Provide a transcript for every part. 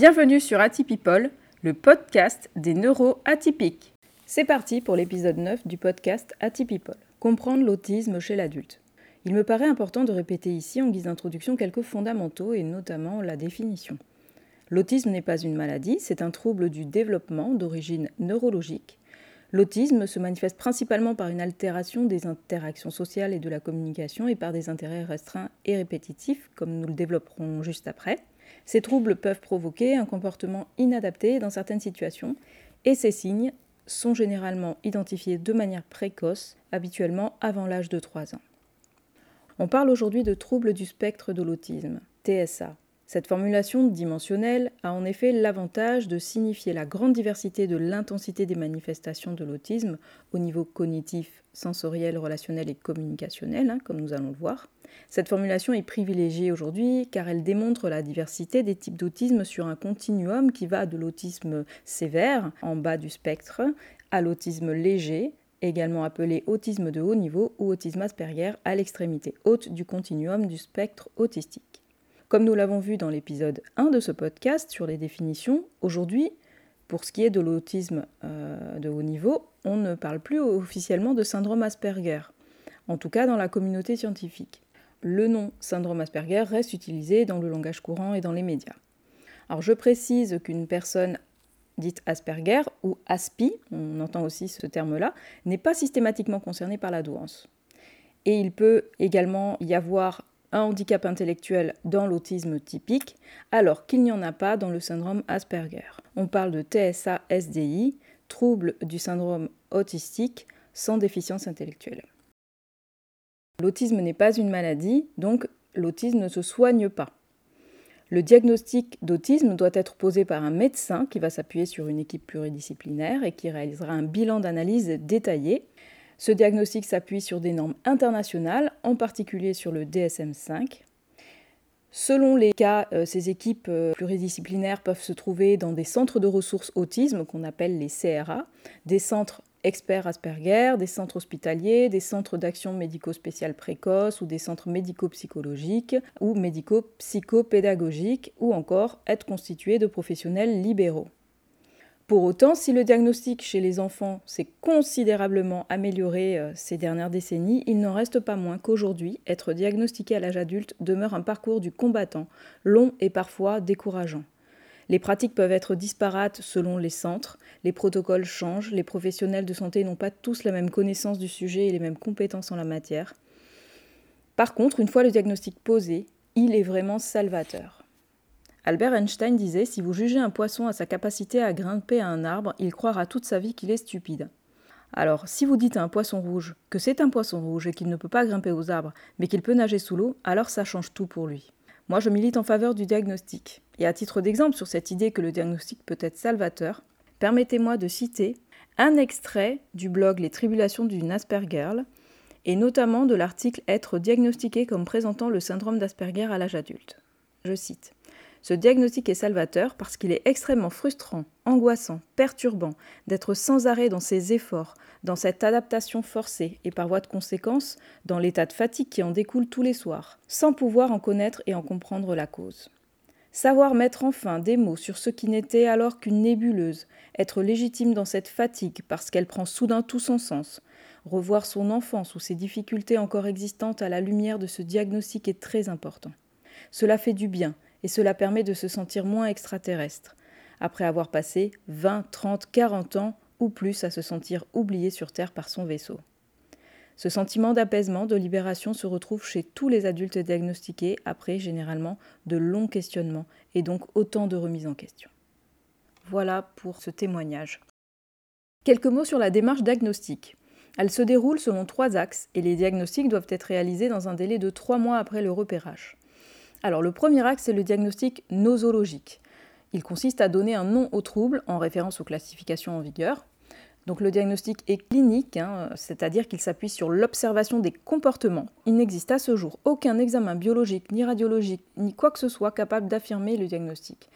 Bienvenue sur Atypipol, le podcast des neuroatypiques. C'est parti pour l'épisode 9 du podcast Atypipol, comprendre l'autisme chez l'adulte. Il me paraît important de répéter ici en guise d'introduction quelques fondamentaux et notamment la définition. L'autisme n'est pas une maladie, c'est un trouble du développement d'origine neurologique. L'autisme se manifeste principalement par une altération des interactions sociales et de la communication et par des intérêts restreints et répétitifs, comme nous le développerons juste après. Ces troubles peuvent provoquer un comportement inadapté dans certaines situations et ces signes sont généralement identifiés de manière précoce, habituellement avant l'âge de 3 ans. On parle aujourd'hui de troubles du spectre de l'autisme, TSA. Cette formulation dimensionnelle a en effet l'avantage de signifier la grande diversité de l'intensité des manifestations de l'autisme au niveau cognitif, sensoriel, relationnel et communicationnel, hein, comme nous allons le voir. Cette formulation est privilégiée aujourd'hui car elle démontre la diversité des types d'autisme sur un continuum qui va de l'autisme sévère, en bas du spectre, à l'autisme léger, également appelé autisme de haut niveau ou autisme Asperger à l'extrémité haute du continuum du spectre autistique. Comme nous l'avons vu dans l'épisode 1 de ce podcast sur les définitions, aujourd'hui, pour ce qui est de l'autisme euh, de haut niveau, on ne parle plus officiellement de syndrome Asperger, en tout cas dans la communauté scientifique le nom syndrome Asperger reste utilisé dans le langage courant et dans les médias. Alors je précise qu'une personne dite Asperger ou ASPI, on entend aussi ce terme-là, n'est pas systématiquement concernée par la douance. Et il peut également y avoir un handicap intellectuel dans l'autisme typique, alors qu'il n'y en a pas dans le syndrome Asperger. On parle de TSA-SDI, trouble du syndrome autistique sans déficience intellectuelle. L'autisme n'est pas une maladie, donc l'autisme ne se soigne pas. Le diagnostic d'autisme doit être posé par un médecin qui va s'appuyer sur une équipe pluridisciplinaire et qui réalisera un bilan d'analyse détaillé. Ce diagnostic s'appuie sur des normes internationales, en particulier sur le DSM-5. Selon les cas, euh, ces équipes euh, pluridisciplinaires peuvent se trouver dans des centres de ressources autisme qu'on appelle les CRA, des centres experts Asperger, des centres hospitaliers, des centres d'action médico-spéciale précoce ou des centres médico-psychologiques ou médico-psychopédagogiques ou encore être constitués de professionnels libéraux. Pour autant, si le diagnostic chez les enfants s'est considérablement amélioré euh, ces dernières décennies, il n'en reste pas moins qu'aujourd'hui, être diagnostiqué à l'âge adulte demeure un parcours du combattant, long et parfois décourageant. Les pratiques peuvent être disparates selon les centres, les protocoles changent, les professionnels de santé n'ont pas tous la même connaissance du sujet et les mêmes compétences en la matière. Par contre, une fois le diagnostic posé, il est vraiment salvateur. Albert Einstein disait Si vous jugez un poisson à sa capacité à grimper à un arbre, il croira toute sa vie qu'il est stupide. Alors, si vous dites à un poisson rouge que c'est un poisson rouge et qu'il ne peut pas grimper aux arbres, mais qu'il peut nager sous l'eau, alors ça change tout pour lui. Moi, je milite en faveur du diagnostic. Et à titre d'exemple sur cette idée que le diagnostic peut être salvateur, permettez-moi de citer un extrait du blog Les tribulations d'une Asperger, et notamment de l'article Être diagnostiqué comme présentant le syndrome d'Asperger à l'âge adulte. Je cite ce diagnostic est salvateur parce qu'il est extrêmement frustrant, angoissant, perturbant d'être sans arrêt dans ses efforts, dans cette adaptation forcée et par voie de conséquence dans l'état de fatigue qui en découle tous les soirs, sans pouvoir en connaître et en comprendre la cause. Savoir mettre enfin des mots sur ce qui n'était alors qu'une nébuleuse, être légitime dans cette fatigue parce qu'elle prend soudain tout son sens, revoir son enfance ou ses difficultés encore existantes à la lumière de ce diagnostic est très important. Cela fait du bien et cela permet de se sentir moins extraterrestre, après avoir passé 20, 30, 40 ans ou plus à se sentir oublié sur Terre par son vaisseau. Ce sentiment d'apaisement, de libération se retrouve chez tous les adultes diagnostiqués après généralement de longs questionnements et donc autant de remises en question. Voilà pour ce témoignage. Quelques mots sur la démarche diagnostique. Elle se déroule selon trois axes et les diagnostics doivent être réalisés dans un délai de trois mois après le repérage. Alors le premier axe, c'est le diagnostic nosologique. Il consiste à donner un nom au trouble en référence aux classifications en vigueur. Donc le diagnostic est clinique, hein, c'est-à-dire qu'il s'appuie sur l'observation des comportements. Il n'existe à ce jour aucun examen biologique, ni radiologique, ni quoi que ce soit capable d'affirmer le diagnostic.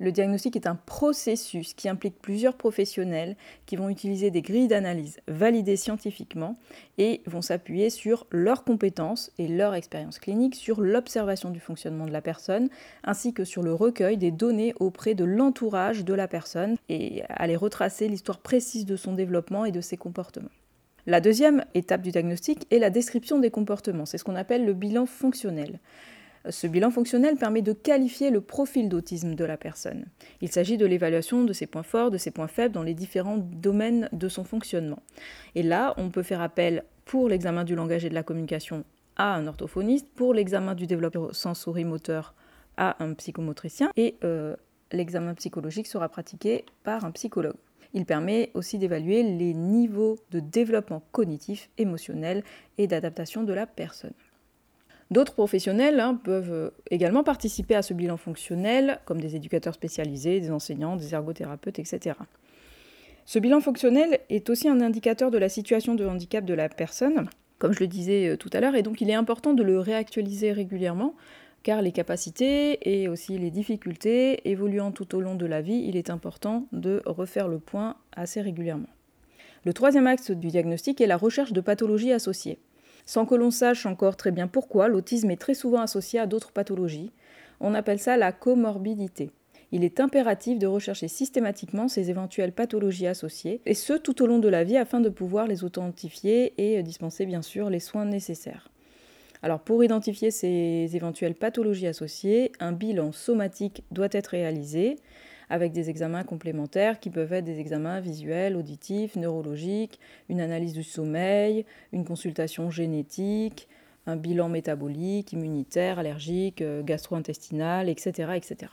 Le diagnostic est un processus qui implique plusieurs professionnels qui vont utiliser des grilles d'analyse validées scientifiquement et vont s'appuyer sur leurs compétences et leur expérience clinique, sur l'observation du fonctionnement de la personne, ainsi que sur le recueil des données auprès de l'entourage de la personne et aller retracer l'histoire précise de son développement et de ses comportements. La deuxième étape du diagnostic est la description des comportements. C'est ce qu'on appelle le bilan fonctionnel. Ce bilan fonctionnel permet de qualifier le profil d'autisme de la personne. Il s'agit de l'évaluation de ses points forts, de ses points faibles dans les différents domaines de son fonctionnement. Et là, on peut faire appel pour l'examen du langage et de la communication à un orthophoniste, pour l'examen du développement sensorimoteur à un psychomotricien et euh, l'examen psychologique sera pratiqué par un psychologue. Il permet aussi d'évaluer les niveaux de développement cognitif, émotionnel et d'adaptation de la personne. D'autres professionnels hein, peuvent euh, également participer à ce bilan fonctionnel, comme des éducateurs spécialisés, des enseignants, des ergothérapeutes, etc. Ce bilan fonctionnel est aussi un indicateur de la situation de handicap de la personne, comme je le disais euh, tout à l'heure, et donc il est important de le réactualiser régulièrement, car les capacités et aussi les difficultés évoluant tout au long de la vie, il est important de refaire le point assez régulièrement. Le troisième axe du diagnostic est la recherche de pathologies associées. Sans que l'on sache encore très bien pourquoi, l'autisme est très souvent associé à d'autres pathologies. On appelle ça la comorbidité. Il est impératif de rechercher systématiquement ces éventuelles pathologies associées, et ce tout au long de la vie afin de pouvoir les authentifier et dispenser bien sûr les soins nécessaires. Alors pour identifier ces éventuelles pathologies associées, un bilan somatique doit être réalisé avec des examens complémentaires qui peuvent être des examens visuels, auditifs, neurologiques, une analyse du sommeil, une consultation génétique, un bilan métabolique, immunitaire, allergique, euh, gastro-intestinal, etc., etc.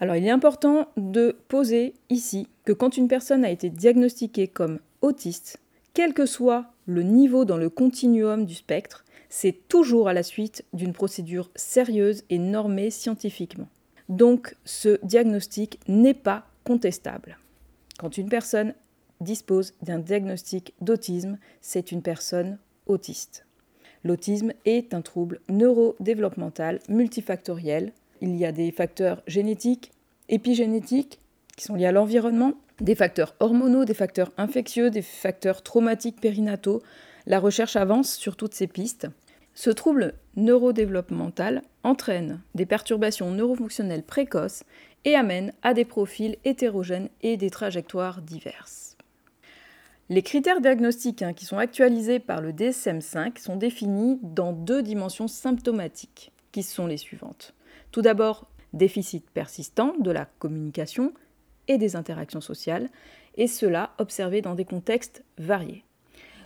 Alors il est important de poser ici que quand une personne a été diagnostiquée comme autiste, quel que soit le niveau dans le continuum du spectre, c'est toujours à la suite d'une procédure sérieuse et normée scientifiquement. Donc ce diagnostic n'est pas contestable. Quand une personne dispose d'un diagnostic d'autisme, c'est une personne autiste. L'autisme est un trouble neurodéveloppemental multifactoriel. Il y a des facteurs génétiques, épigénétiques, qui sont liés à l'environnement, des facteurs hormonaux, des facteurs infectieux, des facteurs traumatiques périnataux. La recherche avance sur toutes ces pistes. Ce trouble neurodéveloppemental entraîne des perturbations neurofonctionnelles précoces et amène à des profils hétérogènes et des trajectoires diverses. Les critères diagnostiques hein, qui sont actualisés par le DSM5 sont définis dans deux dimensions symptomatiques, qui sont les suivantes. Tout d'abord, déficit persistant de la communication et des interactions sociales, et cela observé dans des contextes variés.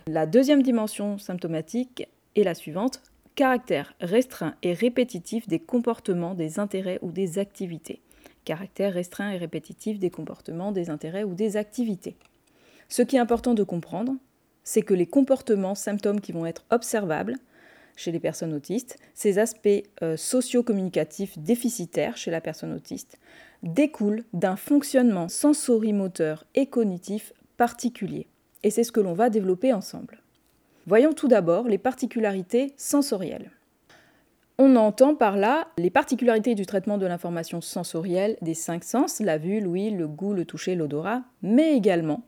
La deuxième dimension symptomatique et la suivante, caractère restreint et répétitif des comportements, des intérêts ou des activités. Caractère restreint et répétitif des comportements, des intérêts ou des activités. Ce qui est important de comprendre, c'est que les comportements, symptômes qui vont être observables chez les personnes autistes, ces aspects euh, socio-communicatifs déficitaires chez la personne autiste, découlent d'un fonctionnement sensorimoteur et cognitif particulier. Et c'est ce que l'on va développer ensemble. Voyons tout d'abord les particularités sensorielles. On entend par là les particularités du traitement de l'information sensorielle des cinq sens, la vue, l'ouïe, le goût, le toucher, l'odorat, mais également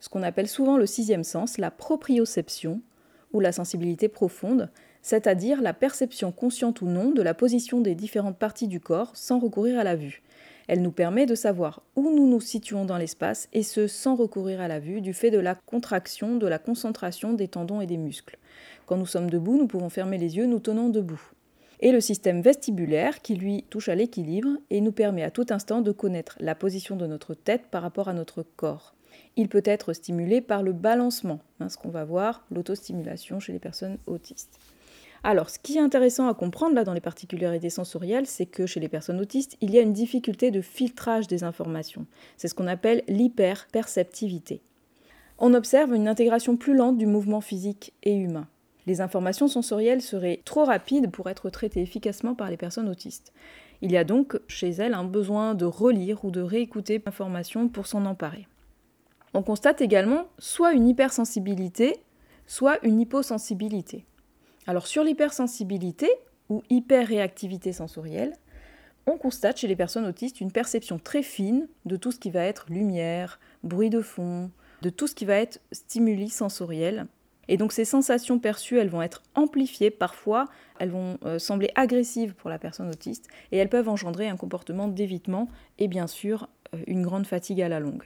ce qu'on appelle souvent le sixième sens, la proprioception ou la sensibilité profonde, c'est-à-dire la perception consciente ou non de la position des différentes parties du corps sans recourir à la vue. Elle nous permet de savoir où nous nous situons dans l'espace et ce sans recourir à la vue du fait de la contraction, de la concentration des tendons et des muscles. Quand nous sommes debout, nous pouvons fermer les yeux, nous tenons debout. Et le système vestibulaire qui lui touche à l'équilibre et nous permet à tout instant de connaître la position de notre tête par rapport à notre corps. Il peut être stimulé par le balancement, hein, ce qu'on va voir, l'autostimulation chez les personnes autistes. Alors, ce qui est intéressant à comprendre là dans les particularités sensorielles, c'est que chez les personnes autistes, il y a une difficulté de filtrage des informations. C'est ce qu'on appelle l'hyperperceptivité. On observe une intégration plus lente du mouvement physique et humain. Les informations sensorielles seraient trop rapides pour être traitées efficacement par les personnes autistes. Il y a donc chez elles un besoin de relire ou de réécouter l'information pour s'en emparer. On constate également soit une hypersensibilité, soit une hyposensibilité. Alors sur l'hypersensibilité ou hyperréactivité sensorielle, on constate chez les personnes autistes une perception très fine de tout ce qui va être lumière, bruit de fond, de tout ce qui va être stimuli sensoriel. Et donc ces sensations perçues, elles vont être amplifiées parfois, elles vont euh, sembler agressives pour la personne autiste, et elles peuvent engendrer un comportement d'évitement et bien sûr euh, une grande fatigue à la longue.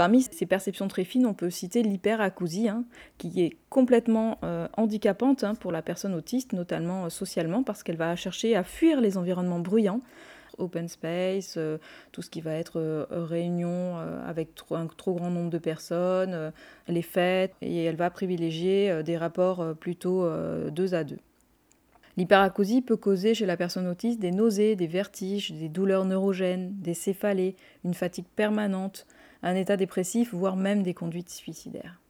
Parmi ces perceptions très fines, on peut citer l'hyperacousie, hein, qui est complètement euh, handicapante hein, pour la personne autiste, notamment euh, socialement, parce qu'elle va chercher à fuir les environnements bruyants, open space, euh, tout ce qui va être réunion avec un trop grand nombre de personnes, les fêtes, et elle va privilégier des rapports plutôt deux à deux. L'hyperacousie peut causer chez la personne autiste des nausées, des vertiges, des douleurs neurogènes, des céphalées, une fatigue permanente, un état dépressif, voire même des conduites suicidaires.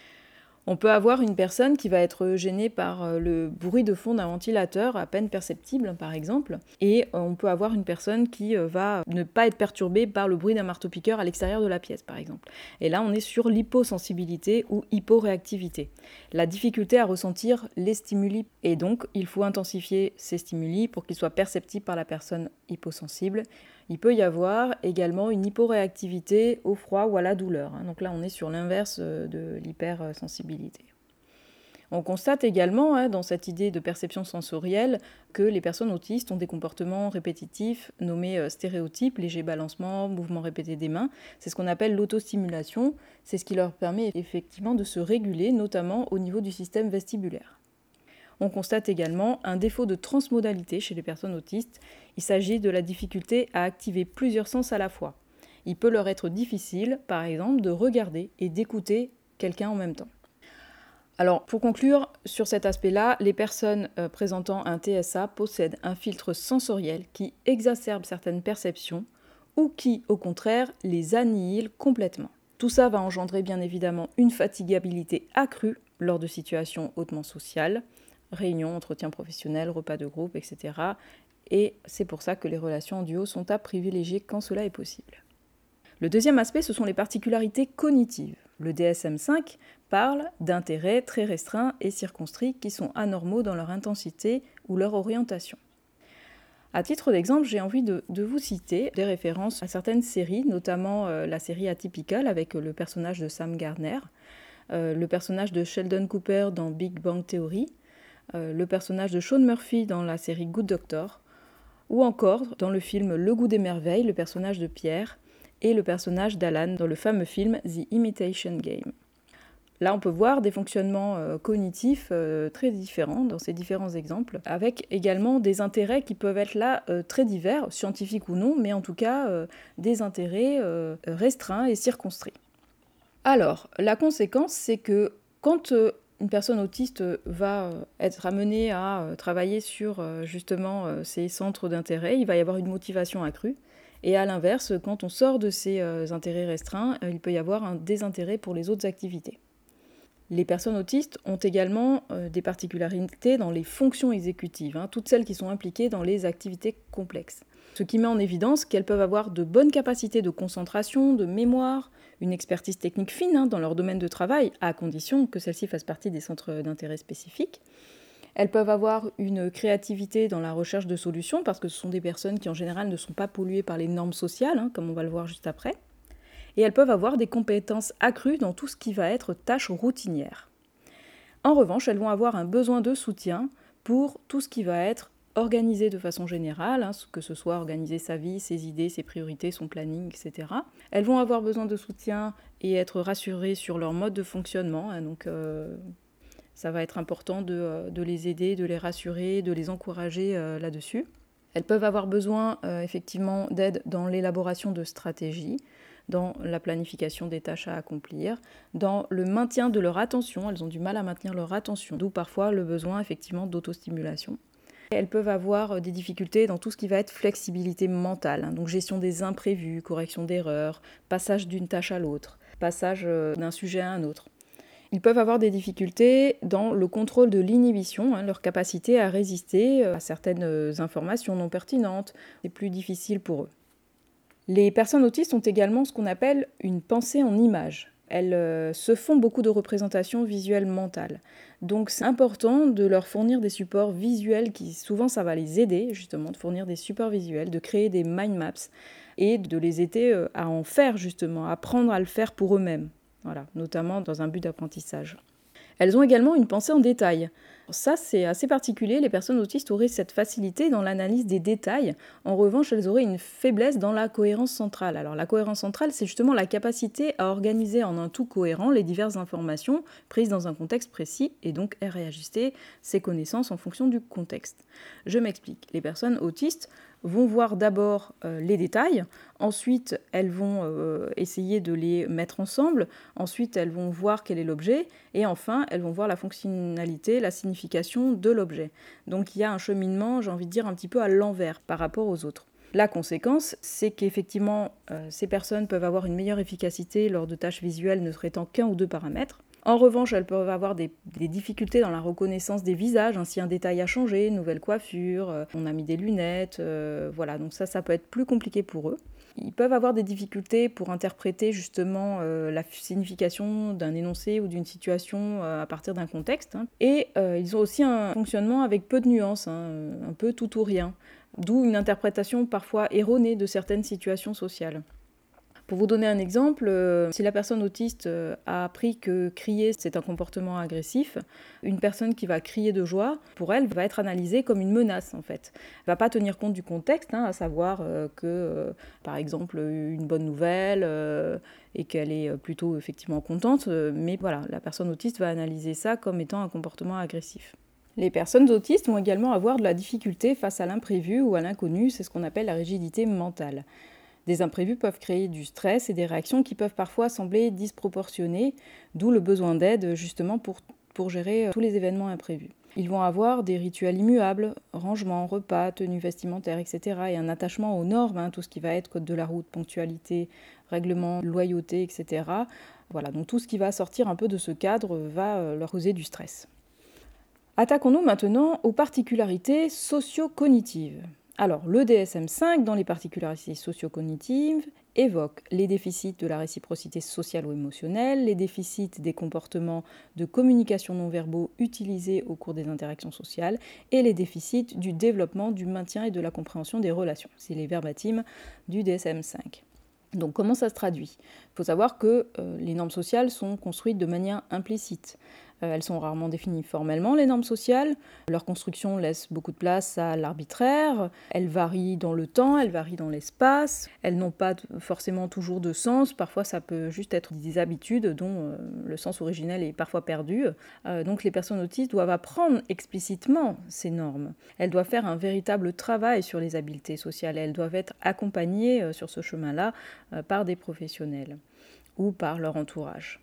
On peut avoir une personne qui va être gênée par euh, le bruit de fond d'un ventilateur à peine perceptible, par exemple, et on peut avoir une personne qui euh, va ne pas être perturbée par le bruit d'un marteau-piqueur à l'extérieur de la pièce, par exemple. Et là, on est sur l'hyposensibilité ou hyporéactivité, la difficulté à ressentir les stimuli. Et donc, il faut intensifier ces stimuli pour qu'ils soient perceptibles par la personne hyposensible. Il peut y avoir également une hyporéactivité au froid ou à la douleur. Hein. Donc là, on est sur l'inverse euh, de l'hypersensibilité. On constate également hein, dans cette idée de perception sensorielle que les personnes autistes ont des comportements répétitifs nommés euh, stéréotypes, léger balancement, mouvement répété des mains. C'est ce qu'on appelle l'autostimulation. C'est ce qui leur permet effectivement de se réguler, notamment au niveau du système vestibulaire. On constate également un défaut de transmodalité chez les personnes autistes. Il s'agit de la difficulté à activer plusieurs sens à la fois. Il peut leur être difficile, par exemple, de regarder et d'écouter quelqu'un en même temps. Alors, pour conclure sur cet aspect-là, les personnes euh, présentant un TSA possèdent un filtre sensoriel qui exacerbe certaines perceptions ou qui, au contraire, les annihile complètement. Tout ça va engendrer bien évidemment une fatigabilité accrue lors de situations hautement sociales, réunions, entretiens professionnels, repas de groupe, etc. Et c'est pour ça que les relations en duo sont à privilégier quand cela est possible. Le deuxième aspect, ce sont les particularités cognitives. Le DSM5 parle d'intérêts très restreints et circonscrits qui sont anormaux dans leur intensité ou leur orientation. À titre d'exemple, j'ai envie de, vous citer des références à certaines séries, notamment euh, la série Atypical avec le personnage de Sam Gardner, euh, le personnage de Sheldon Cooper dans Big Bang Theory, euh, le personnage de Sean Murphy dans la série Good Doctor, ou encore dans le film Le goût des merveilles, le personnage de Pierre, et le personnage d'Alan dans le fameux film The Imitation Game. Là, on peut voir des fonctionnements euh, cognitifs euh, très différents dans ces différents exemples, avec également des intérêts qui peuvent être là très divers, scientifiques ou non, mais en tout cas des intérêts restreints et circonscrits. Alors, la conséquence, c'est que quand une personne autiste va euh, être amenée à euh, travailler sur euh, justement ces centres d'intérêt, il va y avoir une motivation accrue. Et à l'inverse, quand on sort de ces intérêts restreints, il peut y avoir un désintérêt pour les autres activités. Les personnes autistes ont également des particularités dans les fonctions exécutives, hein, toutes celles qui sont impliquées dans les activités complexes. Ce qui met en évidence qu'elles peuvent avoir de bonnes capacités de concentration, de mémoire, une expertise technique fine hein, dans leur domaine de travail, à condition que celle-ci fasse partie des centres d'intérêt spécifiques. Elles peuvent avoir une créativité dans la recherche de solutions, parce que ce sont des personnes qui en général ne sont pas polluées par les normes sociales, hein, comme on va le voir juste après. Et elles peuvent avoir des compétences accrues dans tout ce qui va être tâches routinières. En revanche, elles vont avoir un besoin de soutien pour tout ce qui va être organiser de façon générale, hein, que ce soit organiser sa vie, ses idées, ses priorités, son planning, etc. Elles vont avoir besoin de soutien et être rassurées sur leur mode de fonctionnement. Hein, donc, euh, ça va être important euh, de, les aider, de les rassurer, de les encourager euh, là-dessus. Elles peuvent avoir besoin effectivement d'aide dans l'élaboration de stratégies, dans la planification des tâches à accomplir, dans le maintien de leur attention. Elles ont du mal à maintenir leur attention, d'où parfois le besoin effectivement d'autostimulation. Elles peuvent avoir euh, des difficultés dans tout ce qui va être flexibilité mentale, hein, donc gestion des imprévus, correction d'erreurs, passage d'une tâche à l'autre, passage euh, d'un sujet à un autre. Ils peuvent avoir des difficultés dans le contrôle de l'inhibition, hein, leur capacité à résister euh, à certaines informations non pertinentes. C'est plus difficile pour eux. Les personnes autistes ont également ce qu'on appelle une pensée en images. Elles euh, se font beaucoup de représentations visuelles mentales. Donc c'est important de leur fournir des supports visuels qui souvent ça va les aider justement de fournir des supports visuels, de créer des mind maps et de les aider euh, à en faire justement, à apprendre à le faire pour eux-mêmes. Voilà, notamment dans un but d'apprentissage. Elles ont également une pensée en détail. Ça, c'est assez particulier. Les personnes autistes auraient cette facilité dans l'analyse des détails. En revanche, elles auraient une faiblesse dans la cohérence centrale. Alors, la cohérence centrale, c'est justement la capacité à organiser en un tout cohérent les diverses informations prises dans un contexte précis et donc à réajuster ses connaissances en fonction du contexte. Je m'explique. Les personnes autistes vont voir d'abord euh, les détails, ensuite elles vont euh, essayer de les mettre ensemble, ensuite elles vont voir quel est l'objet, et enfin elles vont voir la fonctionnalité, la signification de l'objet. Donc il y a un cheminement, j'ai envie de dire, un petit peu à l'envers par rapport aux autres. La conséquence, c'est qu'effectivement, euh, ces personnes peuvent avoir une meilleure efficacité lors de tâches visuelles ne traitant qu'un ou deux paramètres. En revanche, elles peuvent avoir des, difficultés dans la reconnaissance des visages, ainsi un détail a changé, une nouvelle coiffure, euh, on a mis des lunettes, euh, voilà, donc ça, ça peut être plus compliqué pour eux. Ils peuvent avoir des difficultés pour interpréter justement euh, la signification d'un énoncé ou d'une situation à partir d'un contexte. Hein. Et ils ont aussi un fonctionnement avec peu de nuances, hein, un peu tout ou rien, d'où une interprétation parfois erronée de certaines situations sociales. Pour vous donner un exemple, euh, si la personne autiste euh, a appris que crier c'est un comportement agressif, une personne qui va crier de joie, pour elle, va être analysée comme une menace en fait. Elle va pas tenir compte du contexte, hein, à savoir euh, que, par exemple, une bonne nouvelle et qu'elle est plutôt effectivement contente, mais voilà, la personne autiste va analyser ça comme étant un comportement agressif. Les personnes autistes vont également avoir de la difficulté face à l'imprévu ou à l'inconnu, c'est ce qu'on appelle la rigidité mentale. Des imprévus peuvent créer du stress et des réactions qui peuvent parfois sembler disproportionnées, d'où le besoin d'aide justement pour, gérer euh, tous les événements imprévus. Ils vont avoir des rituels immuables, rangement, repas, tenues vestimentaires, etc. et un attachement aux normes, hein, tout ce qui va être code de la route, ponctualité, règlement, loyauté, etc. Voilà, donc tout ce qui va sortir un peu de ce cadre va euh, leur causer du stress. Attaquons-nous maintenant aux particularités socio-cognitives. Alors, le DSM-5, dans les particularités socio-cognitives, évoque les déficits de la réciprocité sociale ou émotionnelle, les déficits des comportements de communication non verbaux utilisés au cours des interactions sociales et les déficits du développement, du maintien et de la compréhension des relations. C'est les verbatims du DSM-5. Donc comment ça se traduit? Il faut savoir que euh, les normes sociales sont construites de manière implicite. Euh, elles sont rarement définies formellement, les normes sociales. Leur construction laisse beaucoup de place à l'arbitraire. Elles varient dans le temps, elles varient dans l'espace. Elles n'ont pas forcément toujours de sens. Parfois, ça peut juste être des habitudes dont euh, le sens originel est parfois perdu. Euh, donc, les personnes autistes doivent apprendre explicitement ces normes. Elles doivent faire un véritable travail sur les habiletés sociales. Elles doivent être accompagnées sur ce chemin-là par des professionnels ou par leur entourage.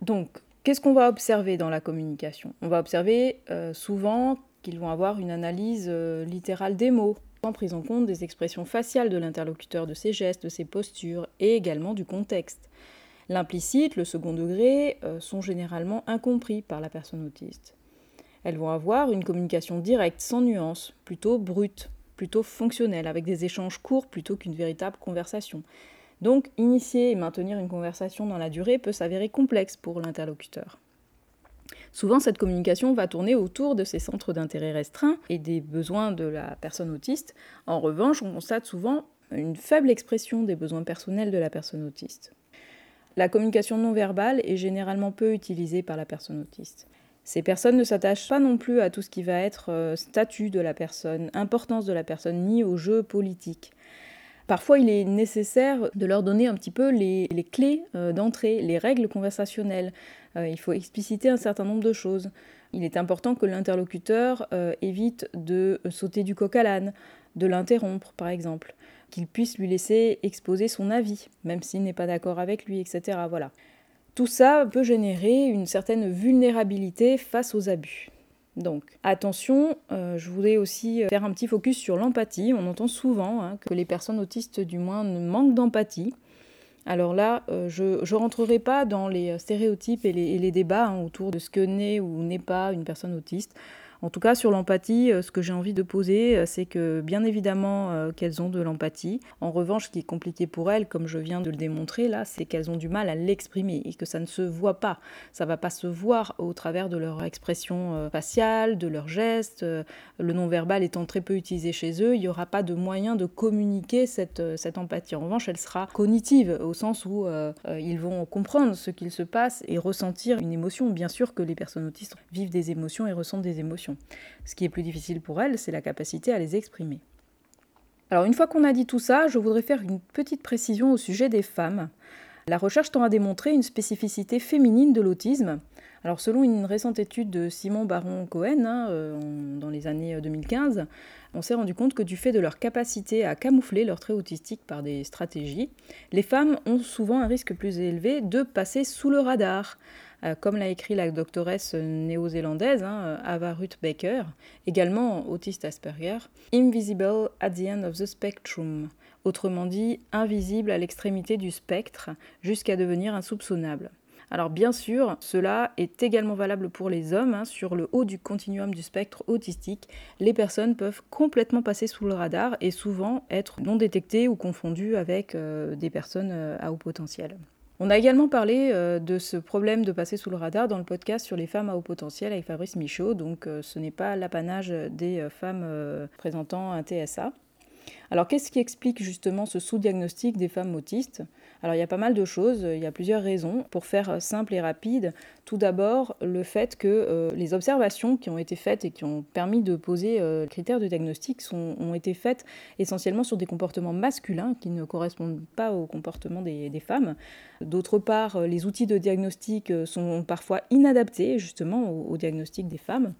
Donc, Qu'est-ce qu'on va observer dans la communication? On va observer euh, souvent qu'ils vont avoir une analyse euh, littérale des mots, en prise en compte des expressions faciales de l'interlocuteur, de ses gestes, de ses postures et également du contexte. L'implicite, le second degré, euh, sont généralement incompris par la personne autiste. Elles vont avoir une communication directe, sans nuance, plutôt brute, plutôt fonctionnelle, avec des échanges courts plutôt qu'une véritable conversation. Donc, initier et maintenir une conversation dans la durée peut s'avérer complexe pour l'interlocuteur. Souvent, cette communication va tourner autour de ces centres d'intérêt restreints et des besoins de la personne autiste. En revanche, on constate souvent une faible expression des besoins personnels de la personne autiste. La communication non verbale est généralement peu utilisée par la personne autiste. Ces personnes ne s'attachent pas non plus à tout ce qui va être euh, statut de la personne, importance de la personne, ni au jeu politique. Parfois, il est nécessaire de leur donner un petit peu les, clés euh, d'entrée, les règles conversationnelles. Euh, il faut expliciter un certain nombre de choses. Il est important que l'interlocuteur euh, évite de sauter du coq à l'âne, de l'interrompre par exemple, qu'il puisse lui laisser exposer son avis, même s'il n'est pas d'accord avec lui, etc. Voilà. Tout ça peut générer une certaine vulnérabilité face aux abus. Donc attention, euh, je voudrais aussi euh, faire un petit focus sur l'empathie. On entend souvent hein, que les personnes autistes du moins manquent d'empathie. Alors là, euh, je ne rentrerai pas dans les stéréotypes et les, débats hein, autour de ce que n'est ou n'est pas une personne autiste. En tout cas, sur l'empathie, euh, ce que j'ai envie de poser, euh, c'est que bien évidemment euh, qu'elles ont de l'empathie. En revanche, ce qui est compliqué pour elles, comme je viens de le démontrer là, c'est qu'elles ont du mal à l'exprimer et que ça ne se voit pas. Ça va pas se voir au travers de leur expression faciale, de leurs gestes. Le non-verbal étant très peu utilisé chez eux, il n'y aura pas de moyen de communiquer cette, cette empathie. En revanche, elle sera cognitive, au sens où ils vont comprendre ce qu'il se passe et ressentir une émotion. Bien sûr que les personnes autistes vivent des émotions et ressentent des émotions. Ce qui est plus difficile pour elle, c'est la capacité à les exprimer. Alors une fois qu'on a dit tout ça, je voudrais faire une petite précision au sujet des femmes. La recherche tend à démontrer une spécificité féminine de l'autisme. Alors selon une récente étude de Simon Baron Cohen hein, euh, dans les années 2015, euh, on s'est rendu compte que du fait de leur capacité à camoufler leurs traits autistiques par des stratégies, les femmes ont souvent un risque plus élevé de passer sous le radar. Euh, comme l'a écrit la doctoresse néo-zélandaise hein, euh, Ava Ruth Baker, également autiste Asperger, Invisible at the end of the spectrum, autrement dit invisible à l'extrémité du spectre, jusqu'à devenir insoupçonnable. Alors bien sûr, cela est également valable pour les hommes. Hein. sur le haut du continuum du spectre autistique, les personnes peuvent complètement passer sous le radar et souvent être non détectées ou confondues avec euh, des personnes à haut potentiel. On a également parlé euh, de ce problème de passer sous le radar dans le podcast sur les femmes à haut potentiel avec Fabrice Michaud, donc euh, ce n'est pas l'apanage des euh, femmes présentant un TSA. Alors qu'est-ce qui explique justement ce sous-diagnostic des femmes autistes? Alors il y a pas mal de choses, il y a plusieurs raisons. Pour faire simple et rapide, tout d'abord le fait que euh, les observations qui ont été faites et qui ont permis de poser euh, critères de diagnostic ont été faites essentiellement sur des comportements masculins qui ne correspondent pas au comportement des, femmes. D'autre part, les outils de diagnostic sont parfois inadaptés justement au diagnostic des femmes.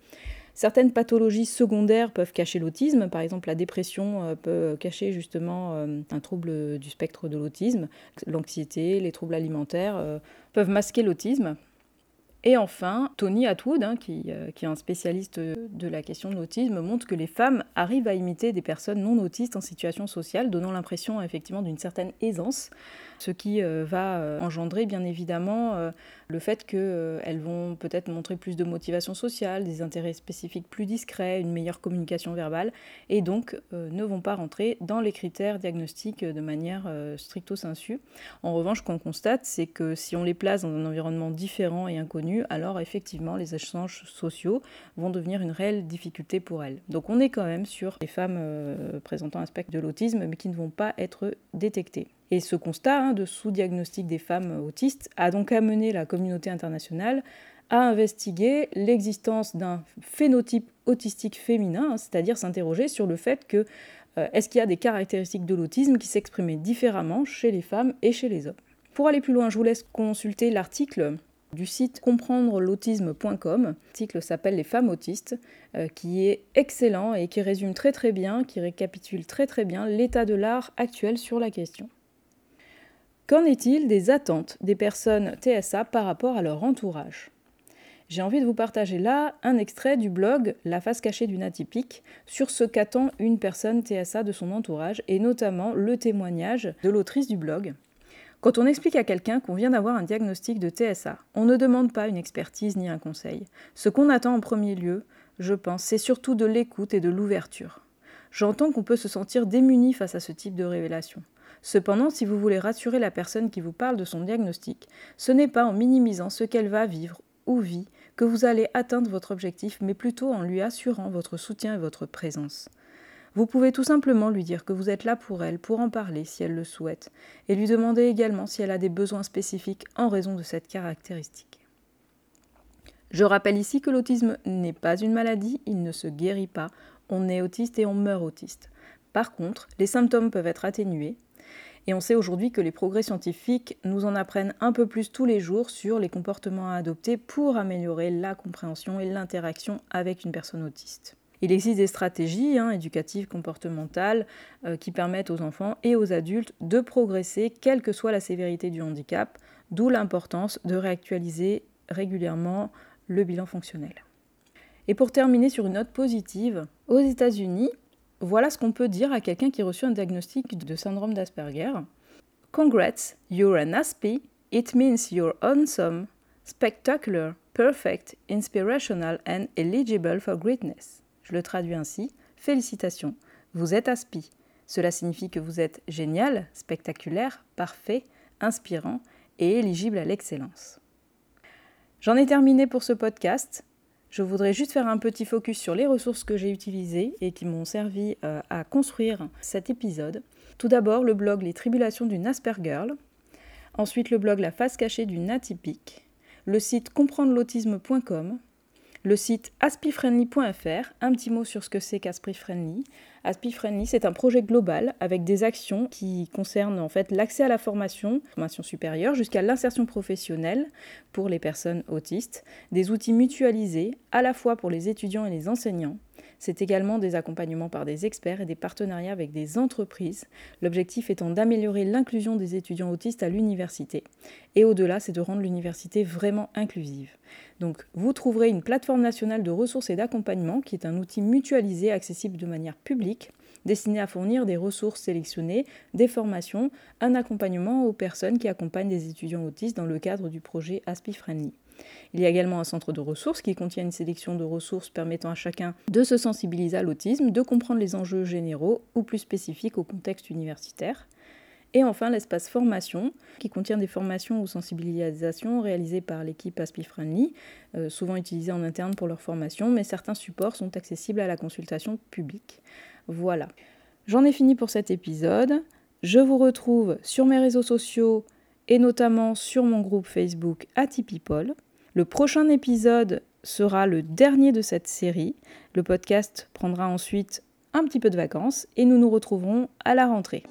Certaines pathologies secondaires peuvent cacher l'autisme, par exemple la dépression euh, peut cacher justement euh, un trouble du spectre de l'autisme, l'anxiété, les troubles alimentaires euh, peuvent masquer l'autisme. Et enfin, Tony Atwood, hein, qui, est un spécialiste de la question de l'autisme, montre que les femmes arrivent à imiter des personnes non autistes en situation sociale, donnant l'impression effectivement d'une certaine aisance ce qui va engendrer bien évidemment le fait qu'elles vont peut-être montrer plus de motivation sociale, des intérêts spécifiques plus discrets, une meilleure communication verbale, et donc ne vont pas rentrer dans les critères diagnostiques de manière stricto sensu. En revanche, ce qu'on constate, c'est que si on les place dans un environnement différent et inconnu, alors effectivement, les échanges sociaux vont devenir une réelle difficulté pour elles. Donc on est quand même sur les femmes présentant un spectre de l'autisme, mais qui ne vont pas être détectées. Et ce constat hein, de sous-diagnostic des femmes autistes a donc amené la communauté internationale à investiguer l'existence d'un phénotype autistique féminin, hein, c'est-à-dire s'interroger sur le fait que euh, est-ce qu'il y a des caractéristiques de l'autisme qui s'exprimaient différemment chez les femmes et chez les hommes. Pour aller plus loin, je vous laisse consulter l'article du site comprendre-l'autisme.com. L'article s'appelle Les femmes autistes, euh, qui est excellent et qui résume très très bien, qui récapitule très très bien l'état de l'art actuel sur la question. Qu'en est-il des attentes des personnes TSA par rapport à leur entourage? J'ai envie de vous partager là un extrait du blog La face cachée d'une atypique sur ce qu'attend une personne TSA de son entourage et notamment le témoignage de l'autrice du blog. Quand on explique à quelqu'un qu'on vient d'avoir un diagnostic de TSA, on ne demande pas une expertise ni un conseil. Ce qu'on attend en premier lieu, je pense, c'est surtout de l'écoute et de l'ouverture. J'entends qu'on peut se sentir démuni face à ce type de révélation. Cependant, si vous voulez rassurer la personne qui vous parle de son diagnostic, ce n'est pas en minimisant ce qu'elle va vivre ou vit que vous allez atteindre votre objectif, mais plutôt en lui assurant votre soutien et votre présence. Vous pouvez tout simplement lui dire que vous êtes là pour elle, pour en parler si elle le souhaite, et lui demander également si elle a des besoins spécifiques en raison de cette caractéristique. Je rappelle ici que l'autisme n'est pas une maladie, il ne se guérit pas, on est autiste et on meurt autiste. Par contre, les symptômes peuvent être atténués, et on sait aujourd'hui que les progrès scientifiques nous en apprennent un peu plus tous les jours sur les comportements à adopter pour améliorer la compréhension et l'interaction avec une personne autiste. Il existe des stratégies hein, éducatives comportementales euh, qui permettent aux enfants et aux adultes de progresser quelle que soit la sévérité du handicap, d'où l'importance de réactualiser régulièrement le bilan fonctionnel. Et pour terminer sur une note positive, aux États-Unis, voilà ce qu'on peut dire à quelqu'un qui a reçu un diagnostic de syndrome d'Asperger. Congrats, you're an Aspie. It means you're awesome, spectacular, perfect, inspirational and eligible for greatness. Je le traduis ainsi. Félicitations, vous êtes Aspie. Cela signifie que vous êtes génial, spectaculaire, parfait, inspirant et éligible à l'excellence. J'en ai terminé pour ce podcast. Je voudrais juste faire un petit focus sur les ressources que j'ai utilisées et qui m'ont servi euh, à construire cet épisode. Tout d'abord, le blog Les Tribulations d'une Aspergirl. Ensuite, le blog La face cachée d'une atypique. Le site comprendre-l'autisme.com le site aspifriendly.fr, un petit mot sur ce que c'est qu'AspiFriendly. AspiFriendly, c'est un projet global avec des actions qui concernent en fait l'accès à la formation, formation supérieure, jusqu'à l'insertion professionnelle pour les personnes autistes, des outils mutualisés à la fois pour les étudiants et les enseignants, c'est également des accompagnements par des experts et des partenariats avec des entreprises, l'objectif étant d'améliorer l'inclusion des étudiants autistes à l'université. Et au-delà, c'est de rendre l'université vraiment inclusive. Donc, vous trouverez une plateforme nationale de ressources et d'accompagnement qui est un outil mutualisé accessible de manière publique destiné à fournir des ressources sélectionnées, des formations, un accompagnement aux personnes qui accompagnent des étudiants autistes dans le cadre du projet ASPI Friendly. Il y a également un centre de ressources qui contient une sélection de ressources permettant à chacun de se sensibiliser à l'autisme, de comprendre les enjeux généraux ou plus spécifiques au contexte universitaire. Et enfin, l'espace formation, qui contient des formations ou sensibilisations réalisées par l'équipe Aspi Friendly, euh, souvent utilisées en interne pour leur formation, mais certains supports sont accessibles à la consultation publique. Voilà. J'en ai fini pour cet épisode. Je vous retrouve sur mes réseaux sociaux et notamment sur mon groupe Facebook Atypipol. Le prochain épisode sera le dernier de cette série. Le podcast prendra ensuite un petit peu de vacances et nous nous retrouverons à la rentrée.